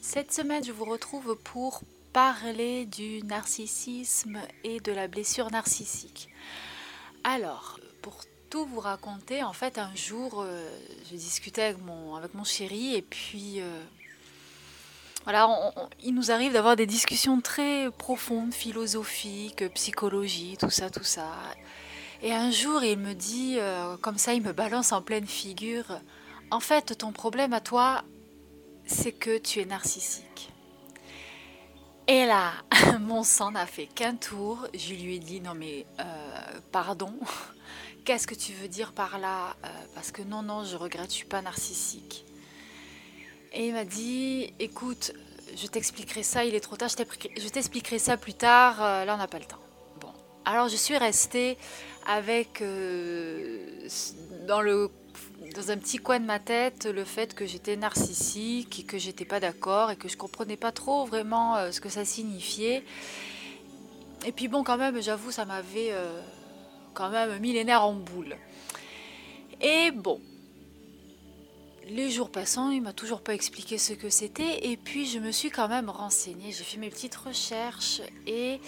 cette semaine, je vous retrouve pour parler du narcissisme et de la blessure narcissique. Alors, pour tout vous raconter, en fait, un jour, euh, je discutais avec mon, avec mon chéri et puis, euh, voilà, il nous arrive d'avoir des discussions très profondes, philosophiques, psychologie, tout ça, tout ça. Et un jour, il me dit, euh, comme ça, il me balance en pleine figure, en fait, ton problème à toi, c'est que tu es narcissique. Et là, mon sang n'a fait qu'un tour. Je lui ai dit, non mais, euh, pardon, qu'est-ce que tu veux dire par là euh, Parce que non, non, je regrette, je suis pas narcissique. Et il m'a dit, écoute, je t'expliquerai ça, il est trop tard, je t'expliquerai ça plus tard, euh, là on n'a pas le temps. Bon, alors je suis restée avec, dans le dans un petit coin de ma tête le fait que j'étais narcissique et que j'étais pas d'accord et que je comprenais pas trop vraiment euh, ce que ça signifiait. Et puis bon, quand même, j'avoue, ça m'avait euh, quand même millénaire en boule. Et bon, les jours passant, il m'a toujours pas expliqué ce que c'était. Et puis je me suis quand même renseignée, j'ai fait mes petites recherches et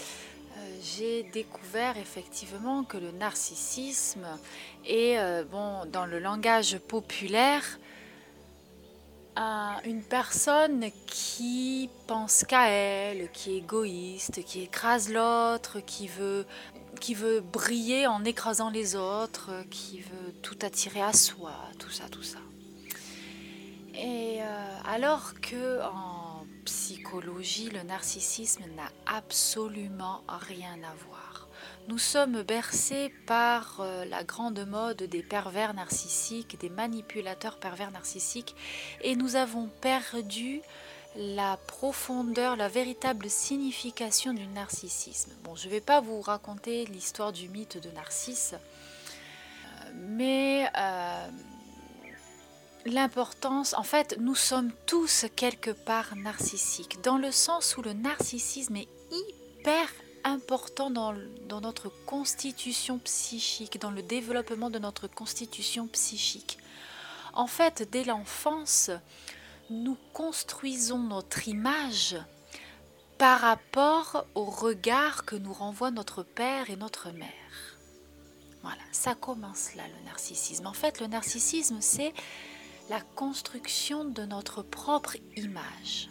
j'ai découvert effectivement que le narcissisme est, euh, bon, dans le langage populaire, une personne qui pense qu'à elle, qui est égoïste, qui écrase l'autre, qui veut, qui veut briller en écrasant les autres, qui veut tout attirer à soi, tout ça, tout ça. Et euh, alors que en psychologie, le narcissisme n'a absolument rien à voir. Nous sommes bercés par euh, la grande mode des pervers narcissiques, des manipulateurs pervers narcissiques, et nous avons perdu la profondeur, la véritable signification du narcissisme. Bon, je ne vais pas vous raconter l'histoire du mythe de Narcisse, euh, mais euh, l'importance, en fait, nous sommes tous quelque part narcissiques, dans le sens où le narcissisme est hyper important dans, notre constitution psychique, dans le développement de notre constitution psychique. En fait, dès l'enfance, nous construisons notre image par rapport au regard que nous renvoient notre père et notre mère. Voilà, ça commence là le narcissisme. En fait, le narcissisme, c'est la construction de notre propre image.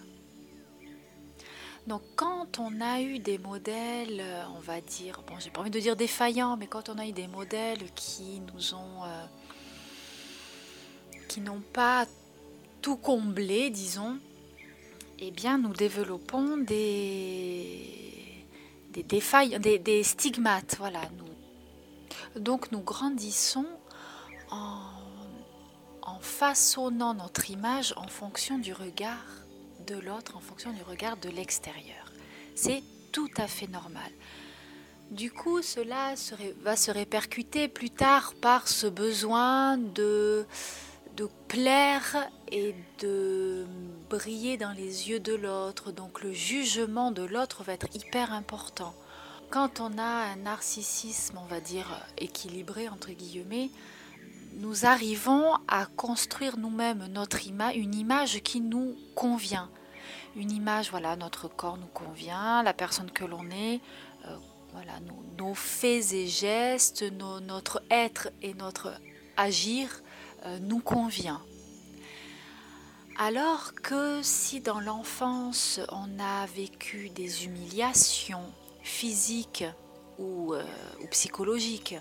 Donc quand on a eu des modèles, euh, on va dire, bon j'ai pas envie de dire défaillants, mais quand on a eu des modèles qui nous ont, euh, qui n'ont pas tout comblé, disons, eh bien nous développons des, des des, des stigmates, voilà. Nous, donc nous grandissons en façonnant notre image en fonction du regard de l'autre, en fonction du regard de l'extérieur. C'est tout à fait normal. Du coup, cela va se répercuter plus tard par ce besoin de, de plaire et de briller dans les yeux de l'autre. Donc le jugement de l'autre va être hyper important. Quand on a un narcissisme, on va dire, équilibré, entre guillemets, nous arrivons à construire nous-mêmes notre une image qui nous convient. Une image, voilà, notre corps nous convient, la personne que l'on est, euh, voilà, nos, faits et gestes, notre être et notre agir euh, nous convient. Alors que si dans l'enfance on a vécu des humiliations physiques ou, euh, ou psychologiques,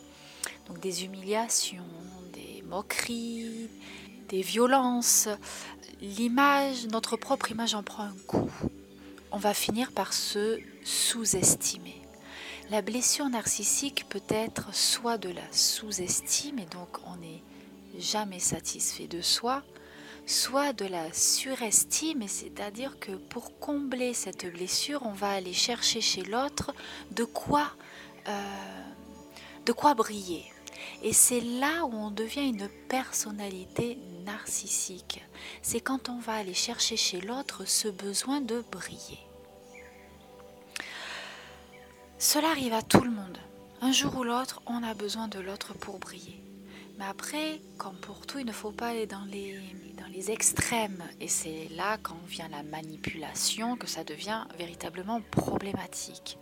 donc des humiliations, moqueries, des violences, l'image, notre propre image en prend un coup. On va finir par se sous-estimer. La blessure narcissique peut être soit de la sous-estime et donc on n'est jamais satisfait de soi, soit de la surestime, c'est-à-dire que pour combler cette blessure, on va aller chercher chez l'autre de quoi, euh, de quoi briller. Et c'est là où on devient une personnalité narcissique. C'est quand on va aller chercher chez l'autre ce besoin de briller. Cela arrive à tout le monde. Un jour ou l'autre, on a besoin de l'autre pour briller. Mais après, comme pour tout, il ne faut pas aller dans les, dans les extrêmes. Et c'est là quand vient la manipulation que ça devient véritablement problématique.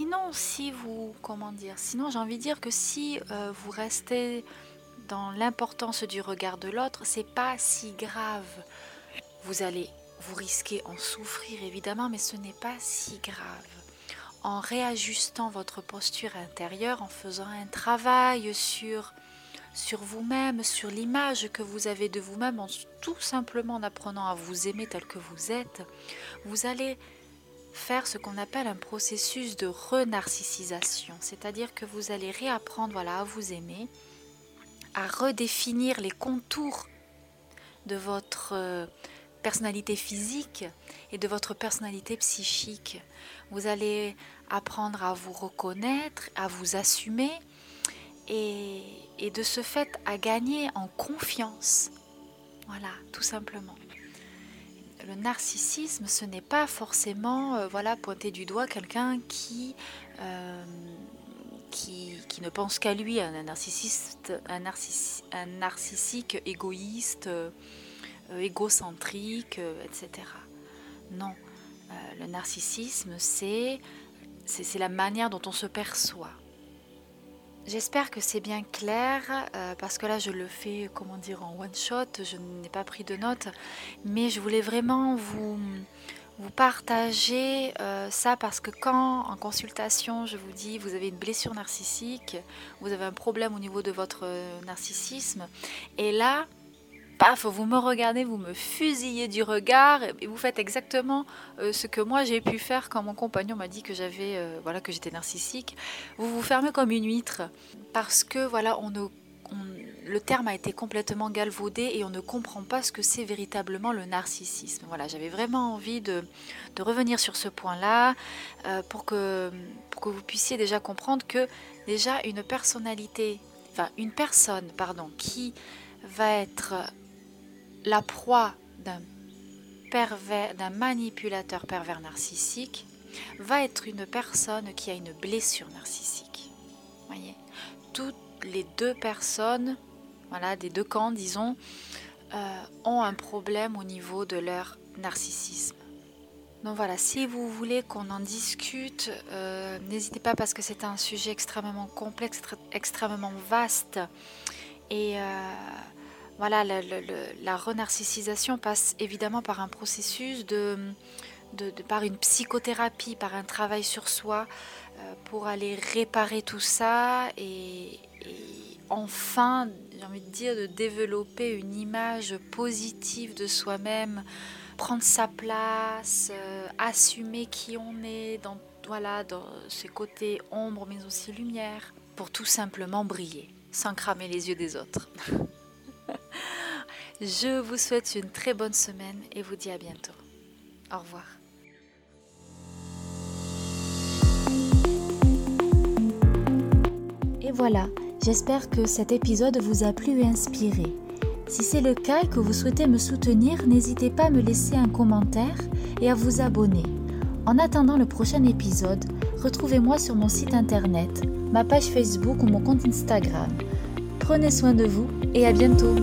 Sinon, si vous, comment dire, sinon j'ai envie de dire que si euh, vous restez dans l'importance du regard de l'autre, c'est pas si grave. Vous allez vous risquer en souffrir évidemment, mais ce n'est pas si grave en réajustant votre posture intérieure, en faisant un travail sur, sur vous-même, sur l'image que vous avez de vous-même, en tout simplement en apprenant à vous aimer tel que vous êtes, vous allez faire ce qu'on appelle un processus de renarcissisation, c'est-à-dire que vous allez réapprendre voilà, à vous aimer, à redéfinir les contours de votre euh, personnalité physique et de votre personnalité psychique. Vous allez apprendre à vous reconnaître, à vous assumer et, de ce fait à gagner en confiance. Voilà, tout simplement. Le narcissisme, ce n'est pas forcément euh, voilà, pointer du doigt quelqu'un qui, euh, ne pense qu'à lui, un narcissiste, un, narcissique égoïste. Euh, égocentrique, etc. Non, le narcissisme, c'est la manière dont on se perçoit. J'espère que c'est bien clair parce que là je le fais comment dire en one shot, je n'ai pas pris de notes, mais je voulais vraiment vous, vous partager ça parce que quand en consultation je vous dis vous avez une blessure narcissique, vous avez un problème au niveau de votre narcissisme, et là paf, vous me regardez, vous me fusillez du regard et vous faites exactement euh, ce que moi j'ai pu faire quand mon compagnon m'a dit que j'avais, euh, voilà, que j'étais narcissique. Vous vous fermez comme une huître parce que voilà, on le terme a été complètement galvaudé et on ne comprend pas ce que c'est véritablement le narcissisme. Voilà, j'avais vraiment envie de, revenir sur ce point-là euh, pour, que, pour que vous puissiez déjà comprendre que déjà une personnalité, enfin une personne, pardon, qui va être la proie d'un manipulateur pervers narcissique va être une personne qui a une blessure narcissique. Voyez, toutes les deux personnes, voilà, des deux camps, disons, euh, ont un problème au niveau de leur narcissisme. Donc voilà, si vous voulez qu'on en discute, euh, n'hésitez pas parce que c'est un sujet extrêmement complexe, extrêmement vaste. Et euh, voilà, la, renarcissisation passe évidemment par un processus de, par une psychothérapie, par un travail sur soi euh, pour aller réparer tout ça et, enfin, j'ai envie de dire, de développer une image positive de soi-même, prendre sa place, euh, assumer qui on est dans, voilà, dans ses côtés ombre mais aussi lumière, pour tout simplement briller, sans cramer les yeux des autres. Je vous souhaite une très bonne semaine et vous dis à bientôt. Au revoir. Et voilà, j'espère que cet épisode vous a plu et inspiré. Si c'est le cas et que vous souhaitez me soutenir, n'hésitez pas à me laisser un commentaire et à vous abonner. En attendant le prochain épisode, retrouvez-moi sur mon site internet, ma page Facebook ou mon compte Instagram. Prenez soin de vous et à bientôt